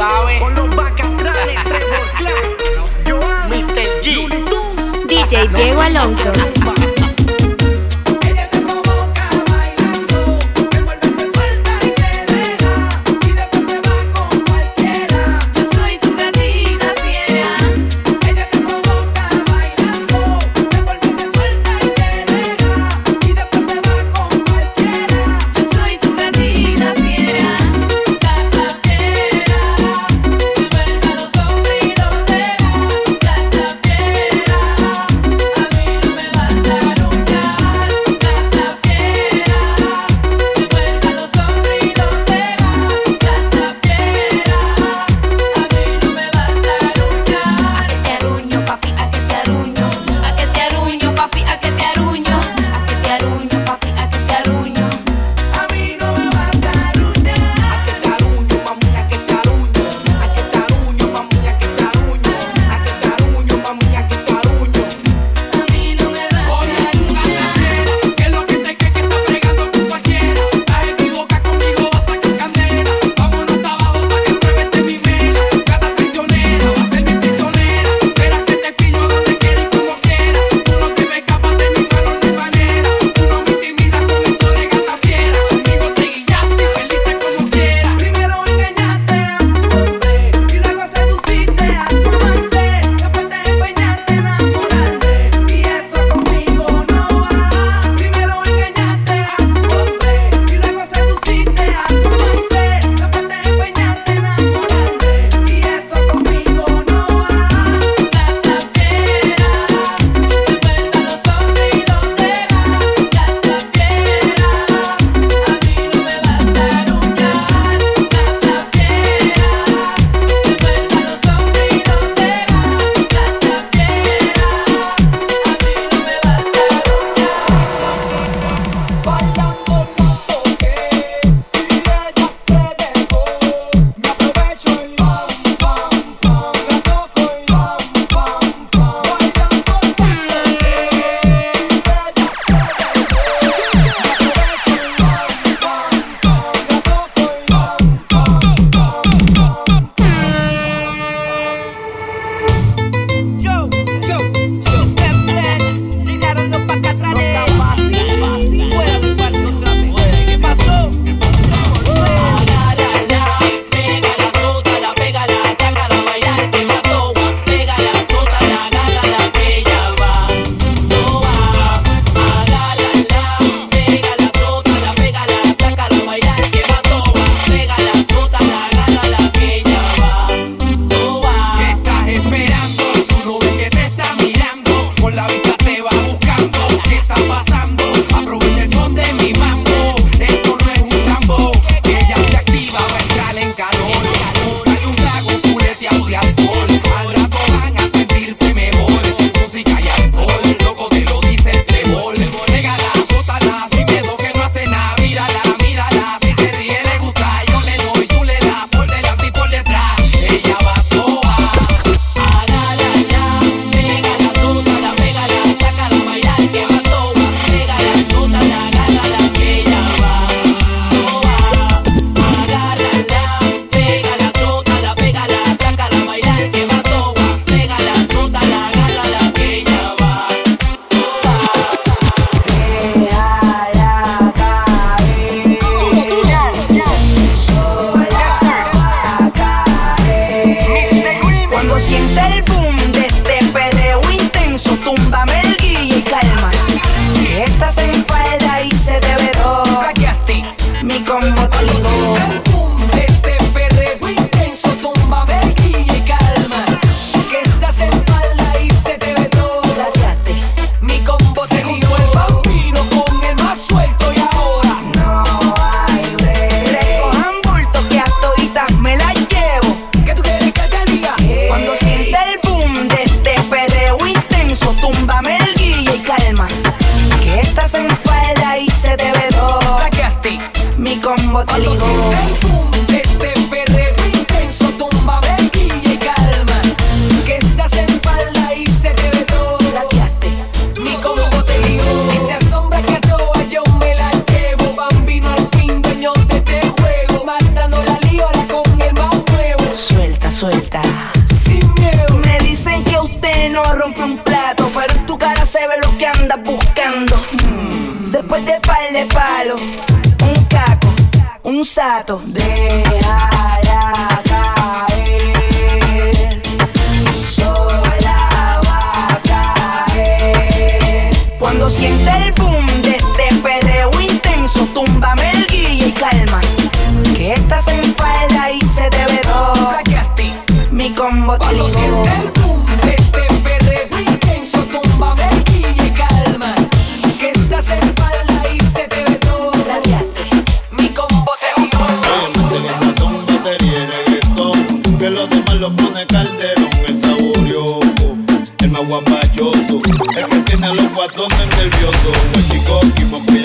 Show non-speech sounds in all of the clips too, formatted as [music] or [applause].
sabes. Con los bacatrales, Trevor Clark, [laughs] Joan, Mr. G, DJ Diego Alonso.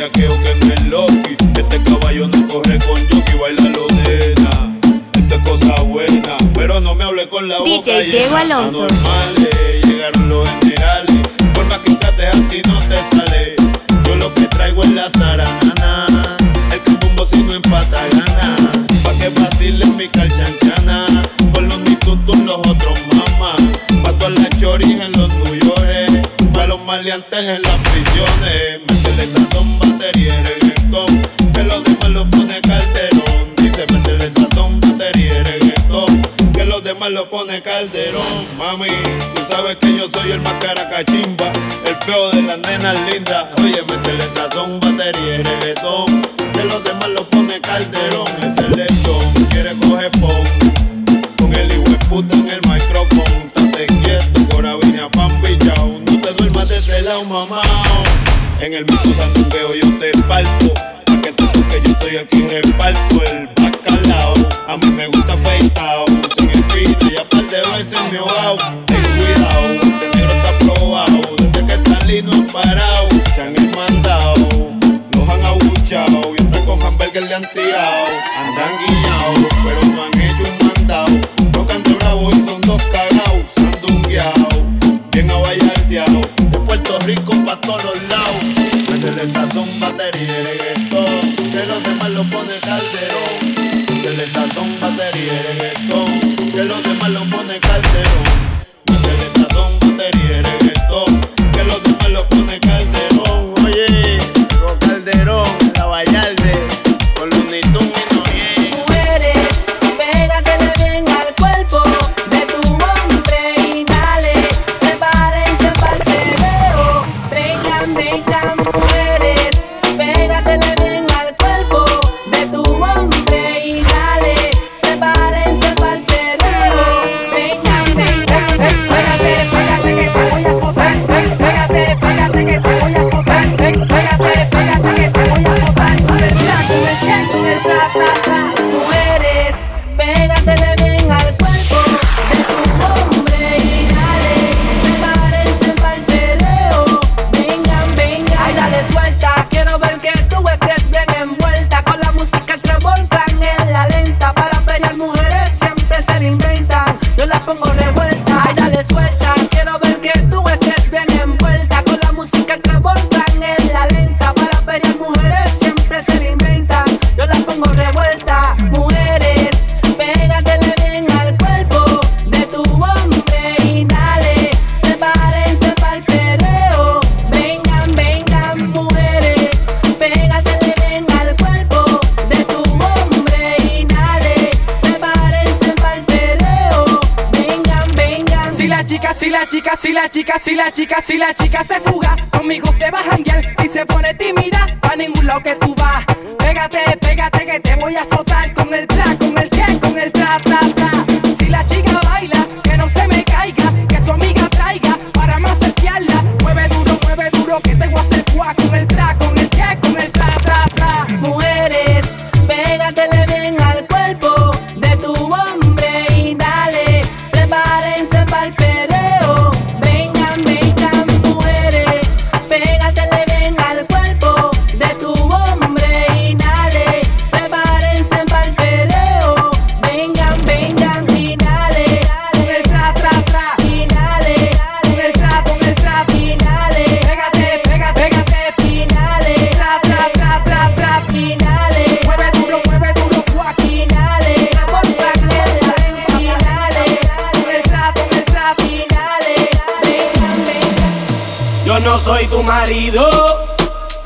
bellaqueo que me loqui. Este caballo no corre con jockey, baila lo de Esto es cosa buena, pero no me hable con la DJ boca Diego Alonso. Anormales, llegaron los generales. Por más que trates a ti no te sale. Yo lo que traigo es la zaranana. El cabumbo si no empata gana. Pa' que vacile mi calchanchana. Con los nitutos los otros mamá. Pa' todas las choris en los tuyores. Pa' los maleantes en las prisiones. Me la bomba pone Calderón, mami. Tú sabes que yo soy el más caracachimba, el feo de las nenas lindas. Oye, métele sazón, batería y reggaetón. Que los demás lo pone Calderón, es el lechón. Quiere coger pon, con el hijo puta en el micrófono. Estate quieto, ahora vine a pan. No te duermas de ese lado, mamá. En el mismo sandungueo yo te parto. Pa' que sepas que yo soy el que reparto tiene wow. Ten cuidado, este negro está probado. Desde que salí no han parado. Se han mandado, los han abuchado. Y hasta con hamburger le han tirado. Andan guiñados, pero no han hecho un mandado. No canto bravo y son dos cagados. Se han dungueado, bien abayardeado. De Puerto Rico pa' todos los lados. Métele sazón, batería y reggaetón. De los demás lo pone calderón. Métele sazón, batería y reggaetón. Que los demás lo pone calderón. Make down. tu marido,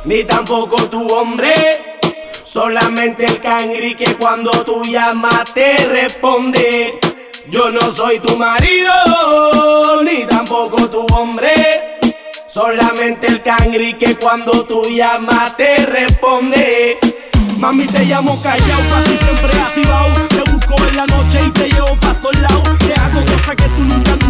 ni tampoco tu hombre. Solamente el cangri que cuando tú llamas te responde. Yo no soy tu marido, ni tampoco tu hombre. Solamente el cangri que cuando tú llamas te responde. Mami, te llamo callao, pa' ti siempre activado. Te busco en la noche y te llevo pa' todos lados. Te hago cosas que tú nunca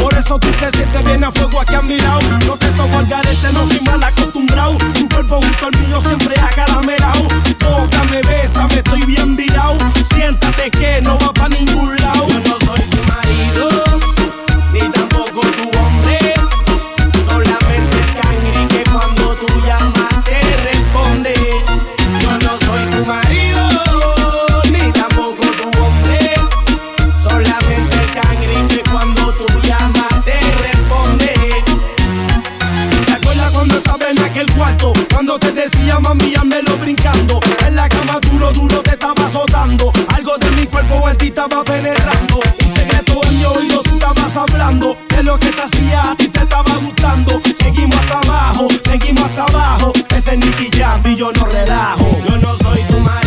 por eso tú te sientes bien a fuego aquí a mi lado. No te toco al garete, no soy mal acostumbrado. Tu cuerpo junto al mío siempre acaramelado. Tócame, bésame, estoy bien virado. Siéntate que no va pa' ningún lado. Decía mami, lo brincando. En la cama duro, duro te estaba azotando. Algo de mi cuerpo en ti estaba penetrando. Un secreto en mi oído tú estabas hablando. De lo que te hacía a ti te estaba gustando. Seguimos hasta abajo, seguimos hasta abajo. Ese Nicky Jam y yo no relajo. Yo no soy tu marido,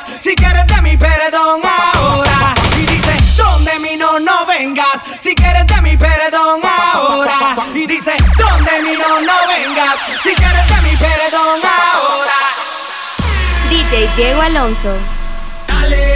vengas, si quieres de mi perdón ahora. Y dice, donde mi no, no vengas, si quieres de mi perdón ahora. Y dice, donde mi no, no vengas, si quieres de mi perdón ahora. DJ Diego Alonso. Dale,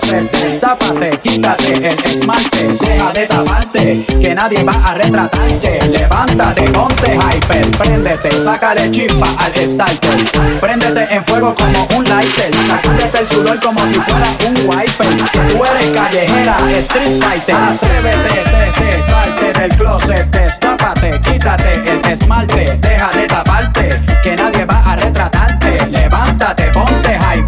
del closet, destápate, quítate el esmalte, deja de taparte, que nadie va a retratarte. Levántate, ponte hyper, préndete, sácale chispa al starter. Préndete en fuego como un lighter, sacúdete el sudor como si fuera un wiper. Tú eres callejera, street fighter. Atrévete, te, te, salte del closet, destápate, quítate el esmalte, deja de taparte, que nadie va a retratarte. Levántate, ponte hyper,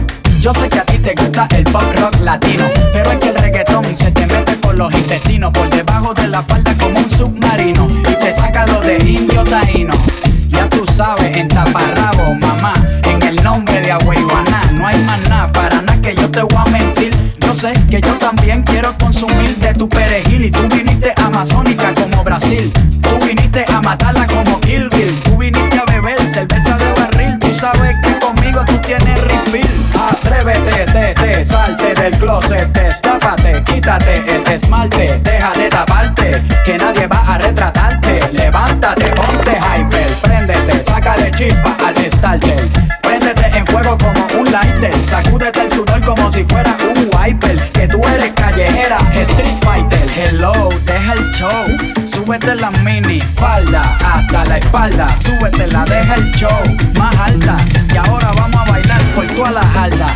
Yo sé que a ti te gusta el pop rock latino, pero es que el reggaetón se te mete por los intestinos, por debajo de la falda como un submarino y te saca lo de indio taíno. Ya tú sabes, en taparrabo, mamá, en el nombre de Agüeyuaná, no hay más nada, para nada que yo te voy a mentir. Yo sé que yo también quiero consumir de tu perejil y tú viniste amazónica como Brasil. Tú viniste a matarla como Kill Bill. Tú viniste a beber cerveza de barril. Tú sabes que Salte del closet, destápate, quítate el esmalte, deja de taparte, que nadie va a retratarte. Levántate, ponte hyper, préndete, sácale chispa al starter. Préndete en fuego como un lighter, sacúdete el sudor como si fuera un wiper. Que tú eres callejera, street fighter. Hello, deja el show, súbete la mini falda hasta la espalda, súbete la deja el show más alta. Y ahora vamos a bailar por toda la jarda.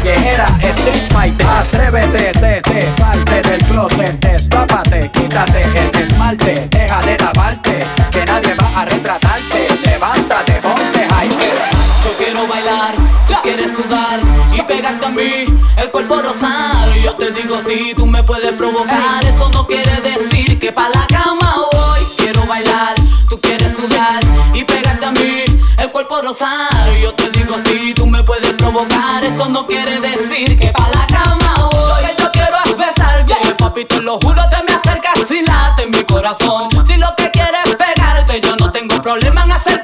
callejera, street fighter. Atrévete, te, te, salte del closet, destápate, quítate el esmalte, deja de taparte, que nadie va a retratarte. Levántate, ponte hyper. Yo quiero bailar, tú quieres sudar y pegarte a mí, el cuerpo rosar. Yo te digo si tú me puedes provocar, eso no quiere decir que pa' la cama voy. Quiero bailar, tú quieres sudar y pegarte a mí, el cuerpo rosar. Yo te digo si tú me puedes provocar, eso no quiere decir que pa' la cama voy. Lo que yo quiero es besarte, papi, te lo juro, te me acercas y late en mi corazón. Si lo que quieres es pegarte, yo no tengo problema en este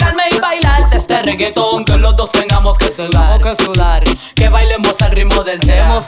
reggaetón que los dos tengamos que sudar, que sudar, que bailemos al ritmo del tema,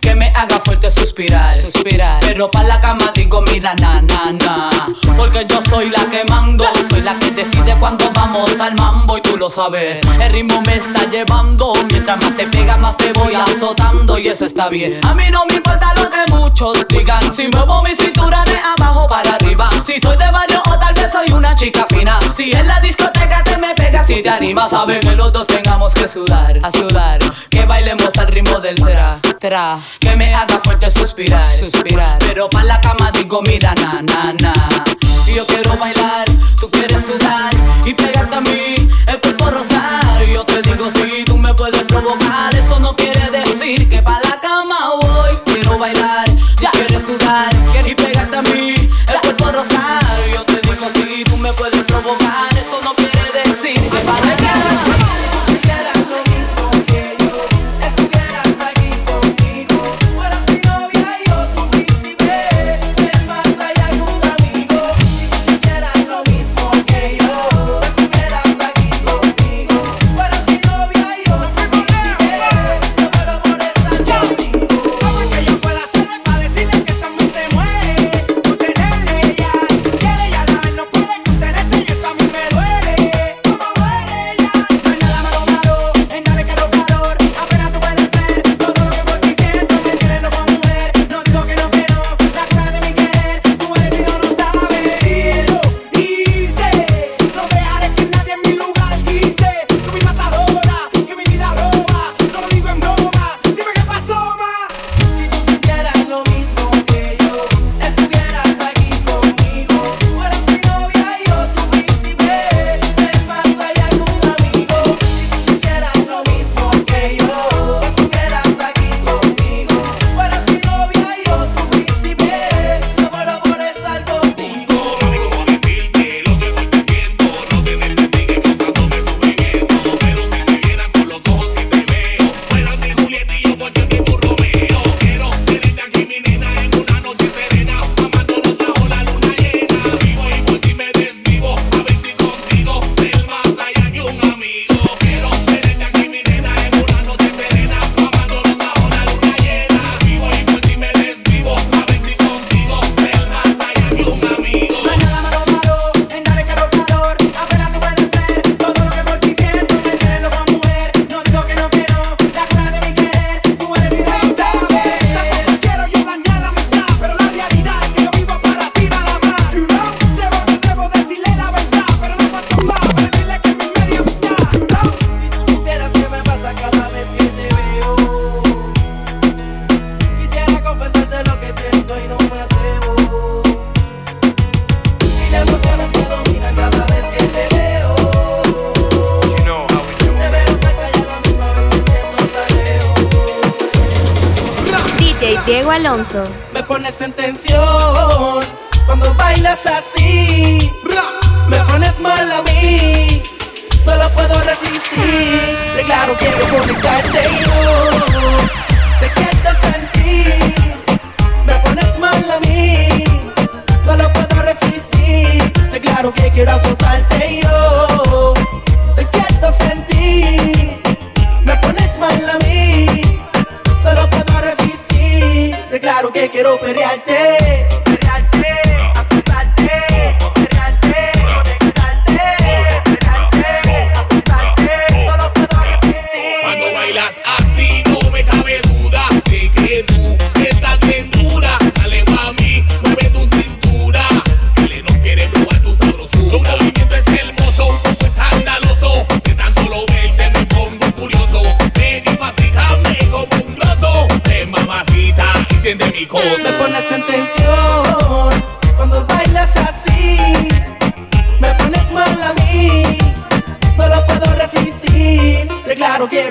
que me haga fuerte suspirar, suspirar, pero pa la cama digo mira na na na, porque yo soy la que mando, soy la que decide cuando vamos al mambo y tú lo sabes, el ritmo me está llevando, mientras más te pega más te voy azotando y eso está bien, a mí no me importa lo que muchos digan, si muevo mi cintura de abajo para arriba, si soy de barrio o tal vez soy una chica fina, si en la discoteca te me pegas y te animas, sabe que los dos tengamos que sudar, a sudar, que bailemos al ritmo del tra, tra, que me haga fuerte suspirar, suspirar, pero pa' la cama digo mira na na na, y yo quiero bailar, tú quieres sudar y pegarte a mí, el cuerpo rosar, yo te digo si tú me puedes provocar, eso no quiere decir que pa' la cama voy, quiero bailar, ya. quieres sudar y pegarte a mí, el cuerpo rosar,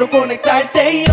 quiero conectarte yo.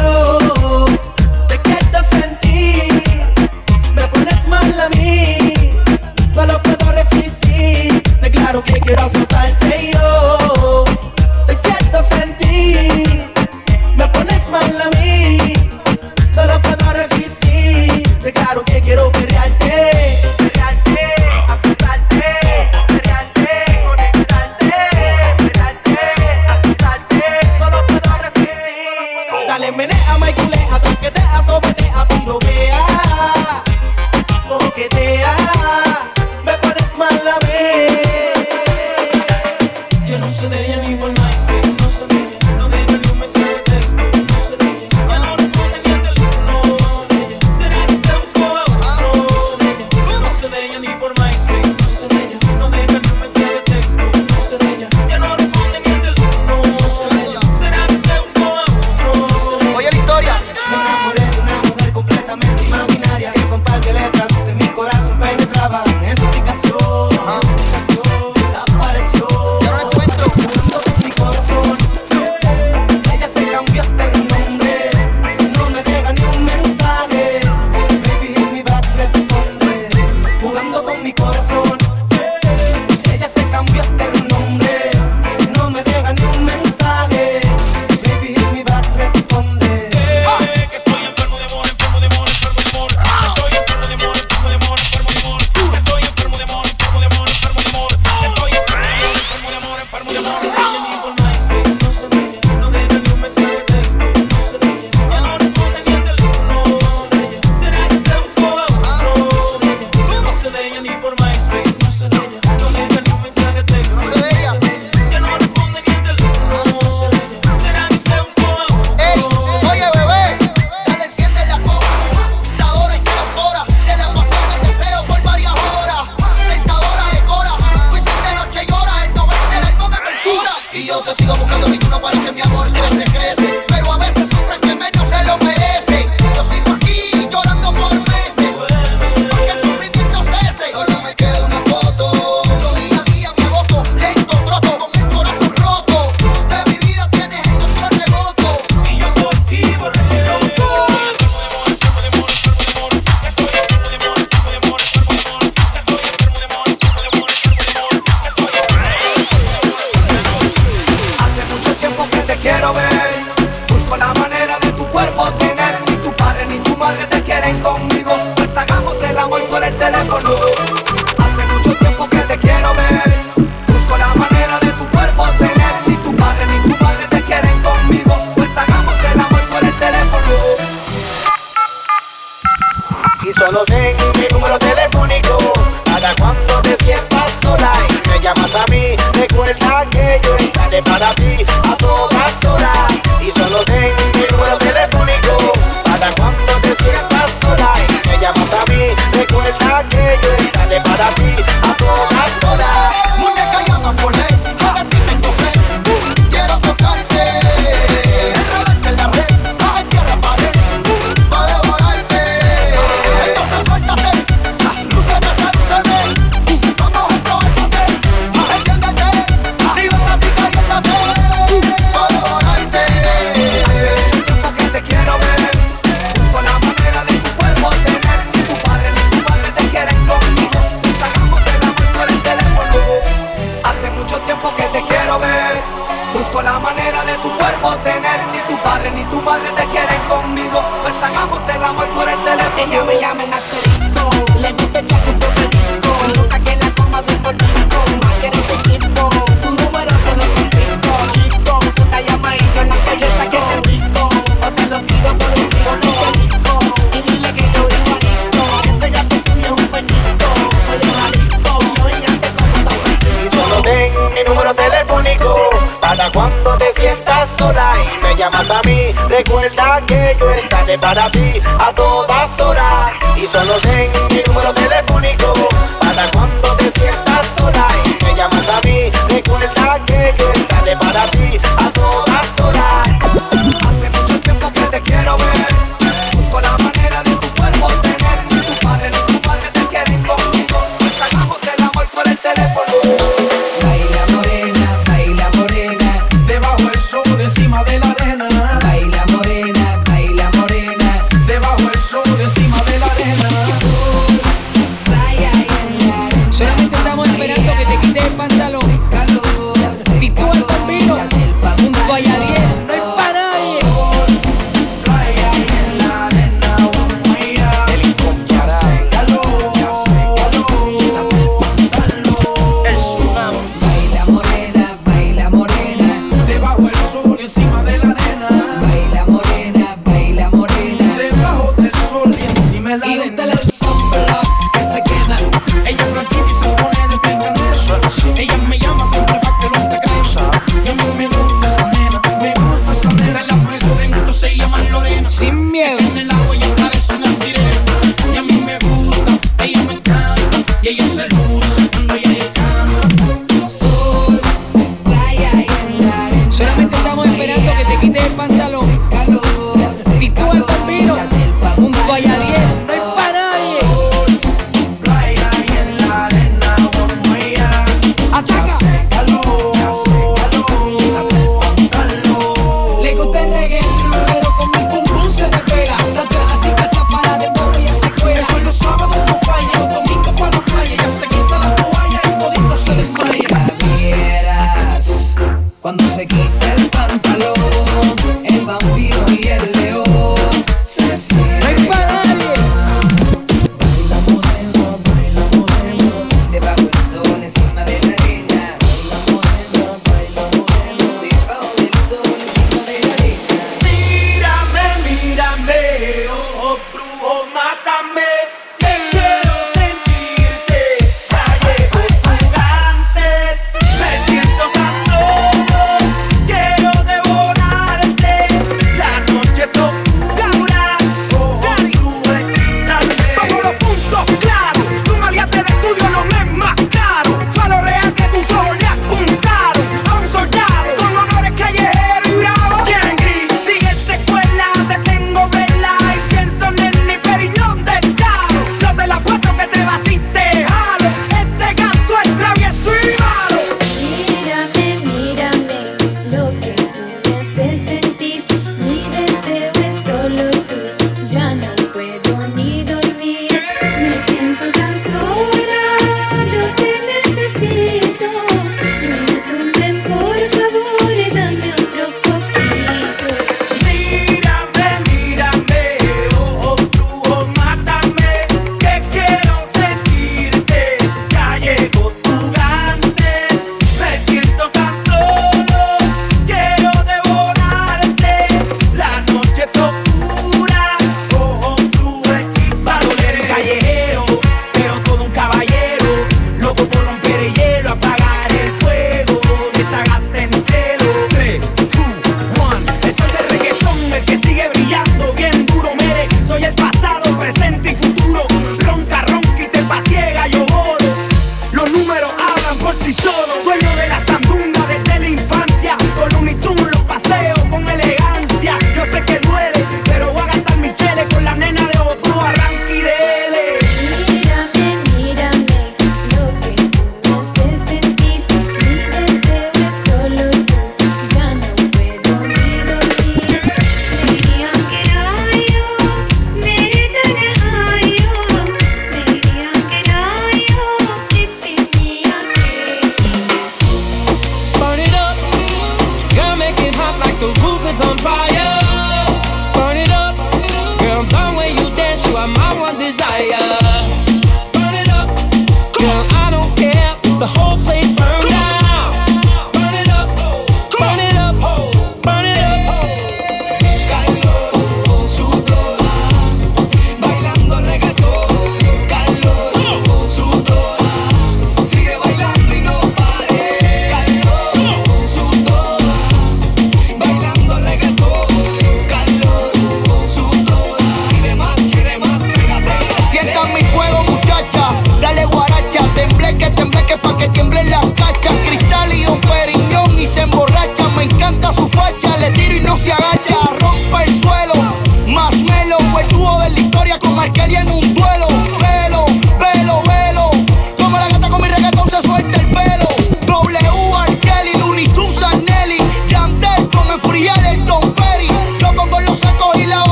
de tu cuerpo tener. Ni tu padre ni tu madre te quieren conmigo. Pues hagamos el amor por el teléfono. Que me llamas a mí, recuerda que yo estaré para ti a todas horas. Y solo tengo Sinceramente,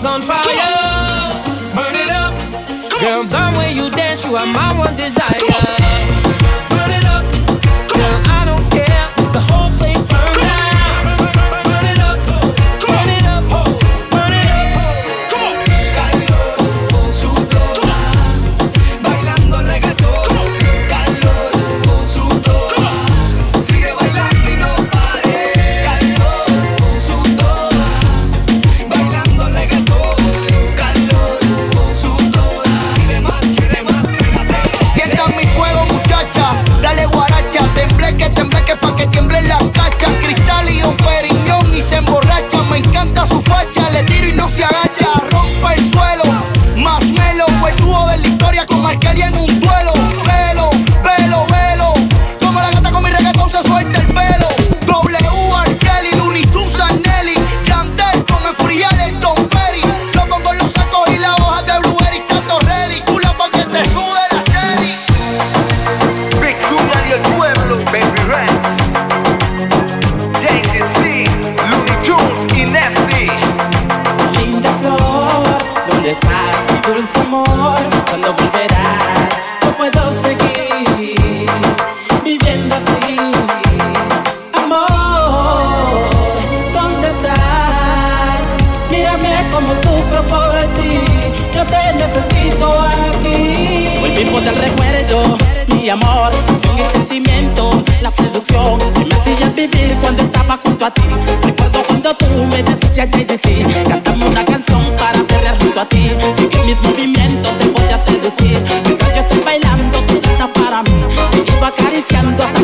is on fire. Burn it up. Come Girl, the way you dance, you are my one desire. Recuerdo cuando tú me decías JDC, cantame una canción para perrear junto a ti. Sigue mis movimientos, te voy a seducir. Mientras yo estoy bailando, tú cantas para mí. Te iba acariciando hasta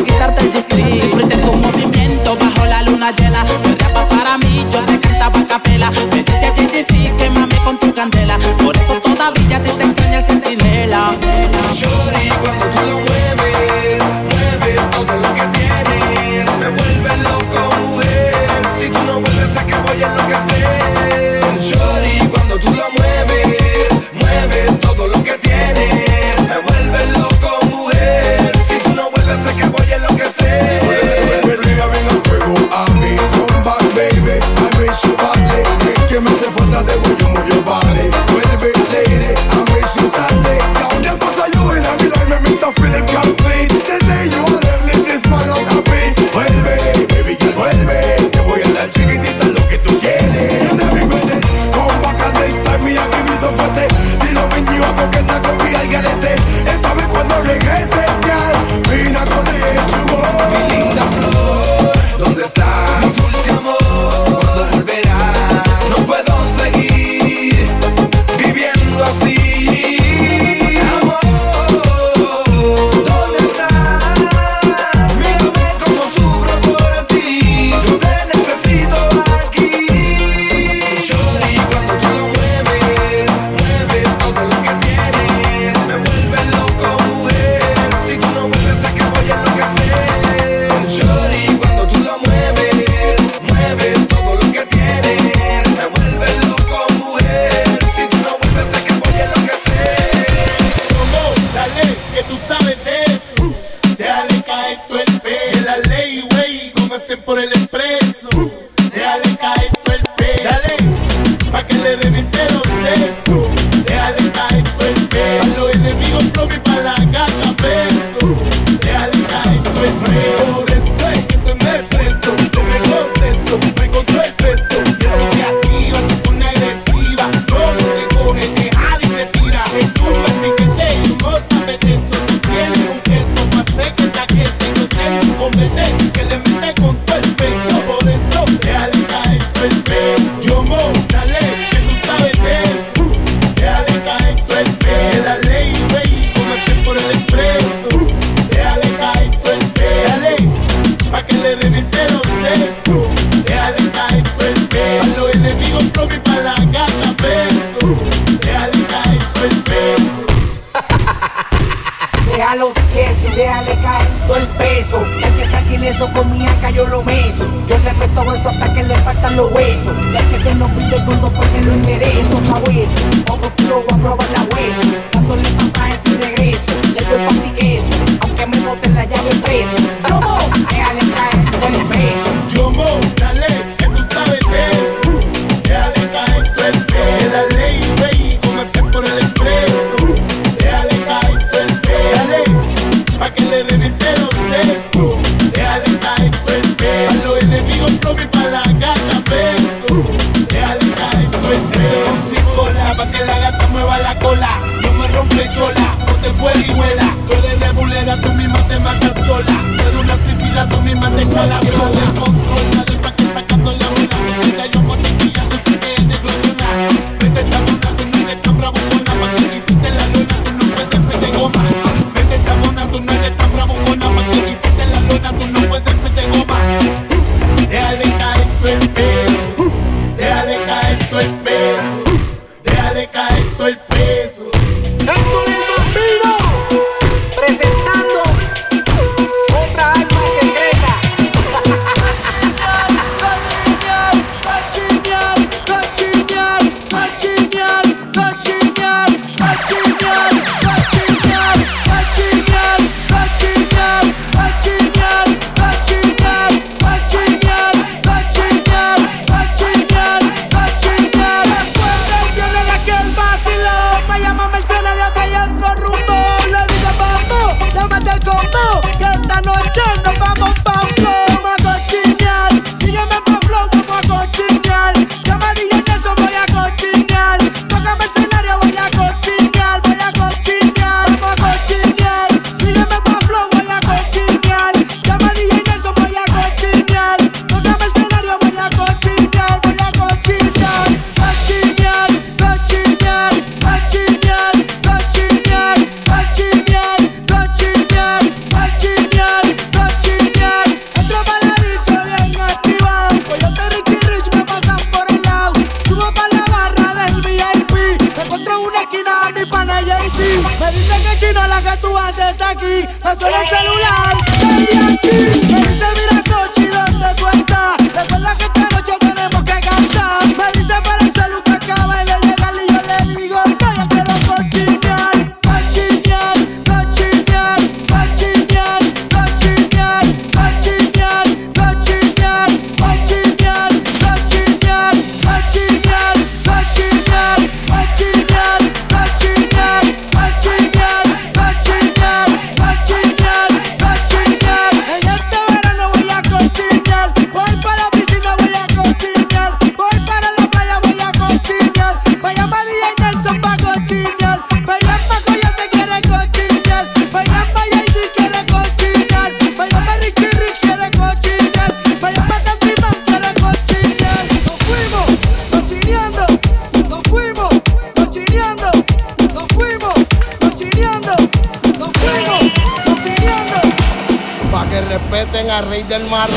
evitero Janmar.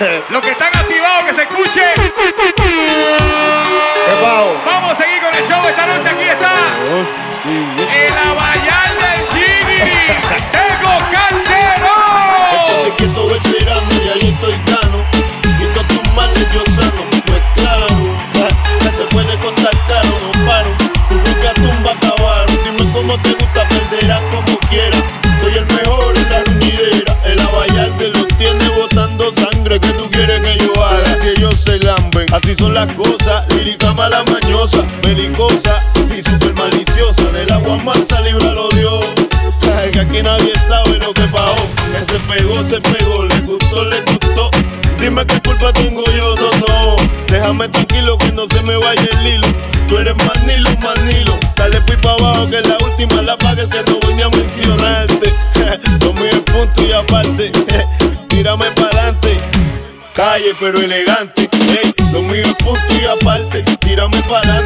Los que están a la cosa, lírica mala mañosa, belicosa y super maliciosa. Del agua mansa libra lo dio. Que aquí nadie sabe lo que pagó. Que se pegó, se pegó, le gustó, le gustó. Dime qué culpa tengo yo, no, no. Déjame tranquilo que no se me vaya el hilo. Tú eres manilo, manilo. Dale pipa abajo que la última la paga el que no voy ni a mencionarte. [laughs] Lo mío es punto y aparte. [laughs] Tírame para adelante. Calle pero elegante. Conmigo es punto y aparte, tírame para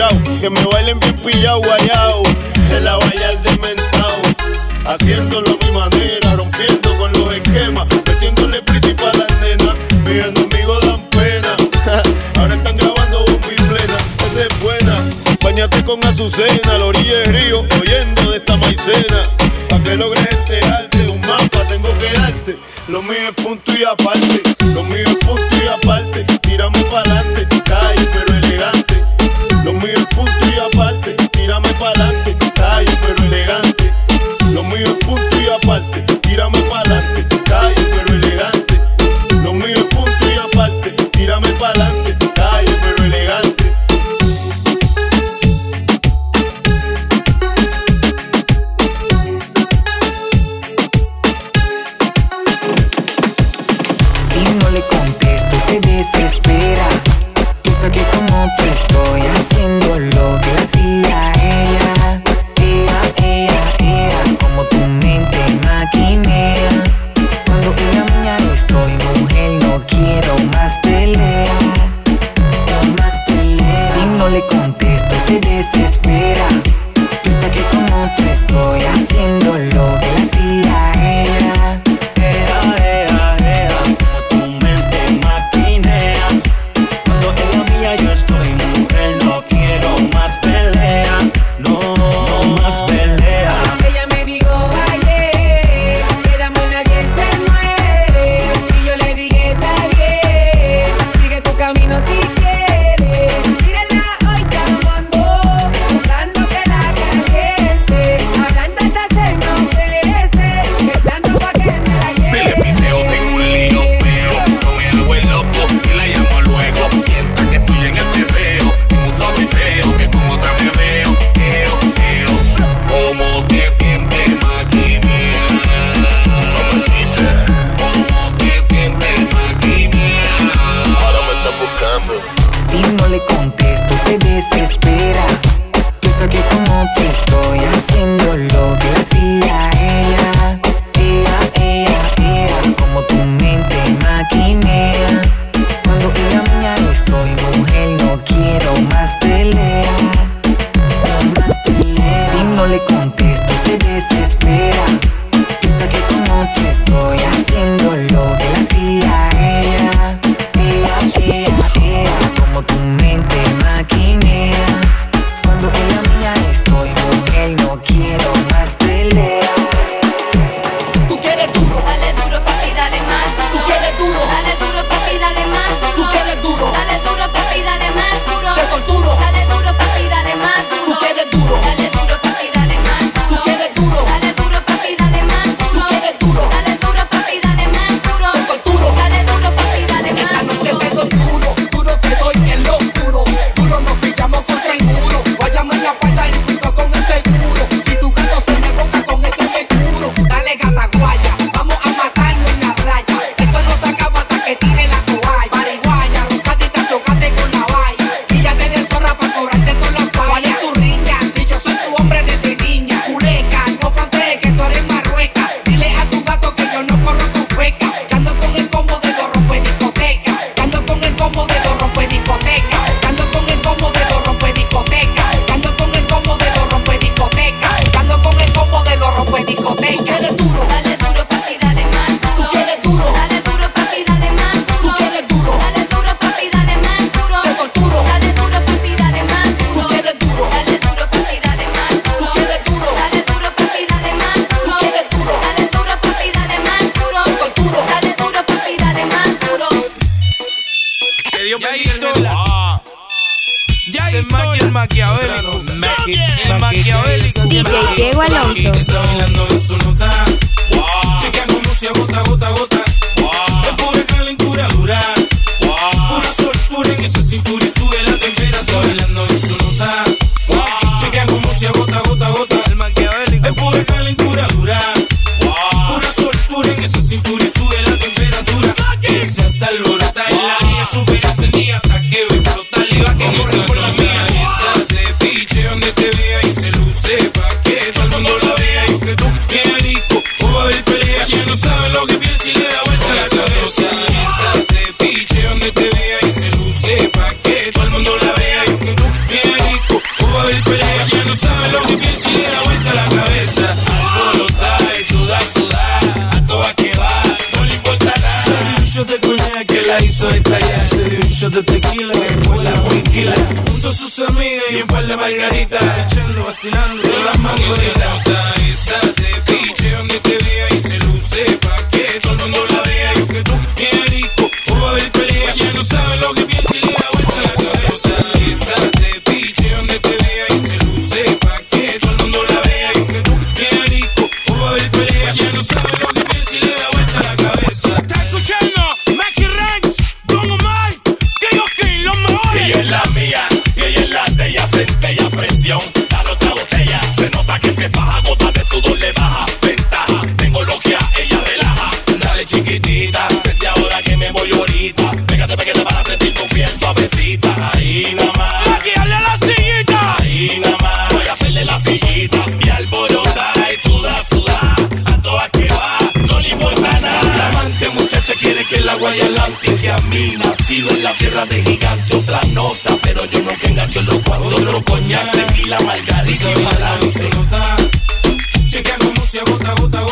Que me bailen bien pillado, guayao. En la valla del dementao. Haciéndolo a mi manera, rompiendo con los esquemas. Metiéndole pretty para las nenas. Mis enemigos dan pena. [laughs] Ahora están grabando bomba plena. Esa es buena. Bañate con azucena, la orilla del río, oyendo de esta maicena. Pa' que logres enterarte, un mapa tengo que darte. Lo mío es punto y aparte. Lo mío es punto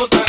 otra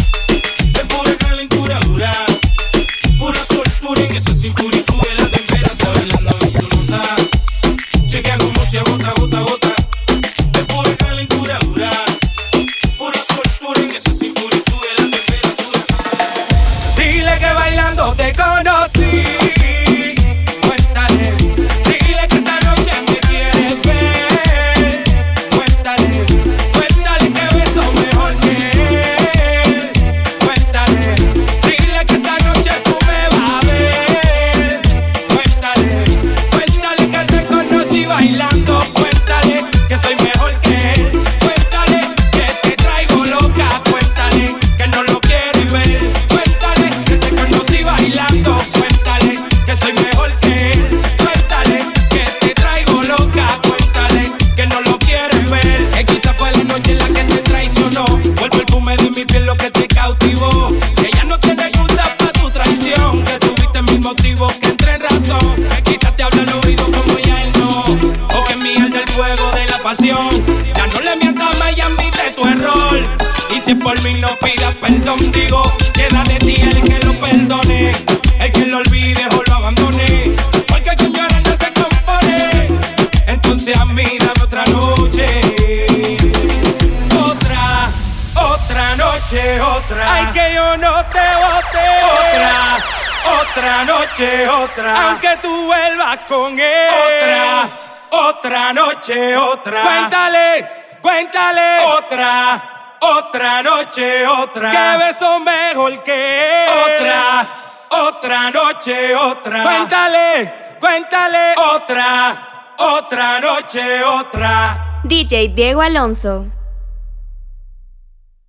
noche otra. Cuéntale, cuéntale. Otra, otra noche otra. Que beso mejor que otra, otra noche otra. Cuéntale, cuéntale. Otra, otra noche otra. DJ Diego Alonso.